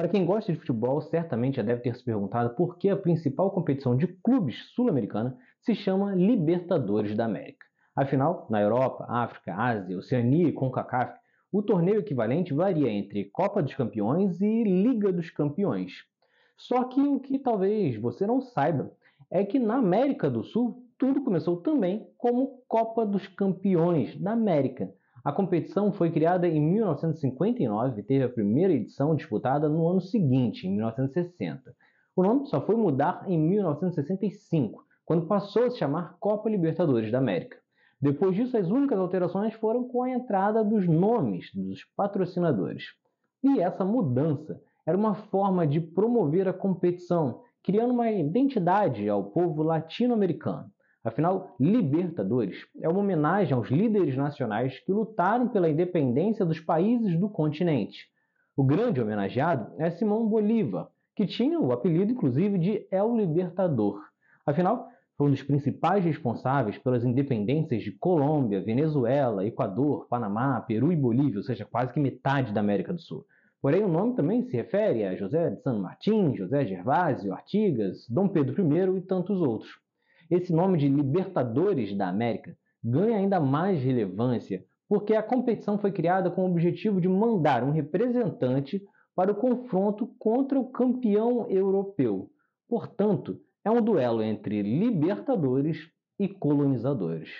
Para quem gosta de futebol, certamente já deve ter se perguntado por que a principal competição de clubes sul-americana se chama Libertadores da América. Afinal, na Europa, África, Ásia, Oceania e CONCACAF, o torneio equivalente varia entre Copa dos Campeões e Liga dos Campeões. Só que o que talvez você não saiba é que na América do Sul tudo começou também como Copa dos Campeões da América. A competição foi criada em 1959 e teve a primeira edição disputada no ano seguinte, em 1960. O nome só foi mudar em 1965, quando passou a se chamar Copa Libertadores da América. Depois disso, as únicas alterações foram com a entrada dos nomes dos patrocinadores. E essa mudança era uma forma de promover a competição, criando uma identidade ao povo latino-americano. Afinal, Libertadores é uma homenagem aos líderes nacionais que lutaram pela independência dos países do continente. O grande homenageado é Simão Bolívar, que tinha o apelido inclusive de El Libertador. Afinal, foi um dos principais responsáveis pelas independências de Colômbia, Venezuela, Equador, Panamá, Peru e Bolívia, ou seja, quase que metade da América do Sul. Porém, o nome também se refere a José de San Martín, José Gervásio, Artigas, Dom Pedro I e tantos outros. Esse nome de Libertadores da América ganha ainda mais relevância porque a competição foi criada com o objetivo de mandar um representante para o confronto contra o campeão europeu. Portanto, é um duelo entre libertadores e colonizadores.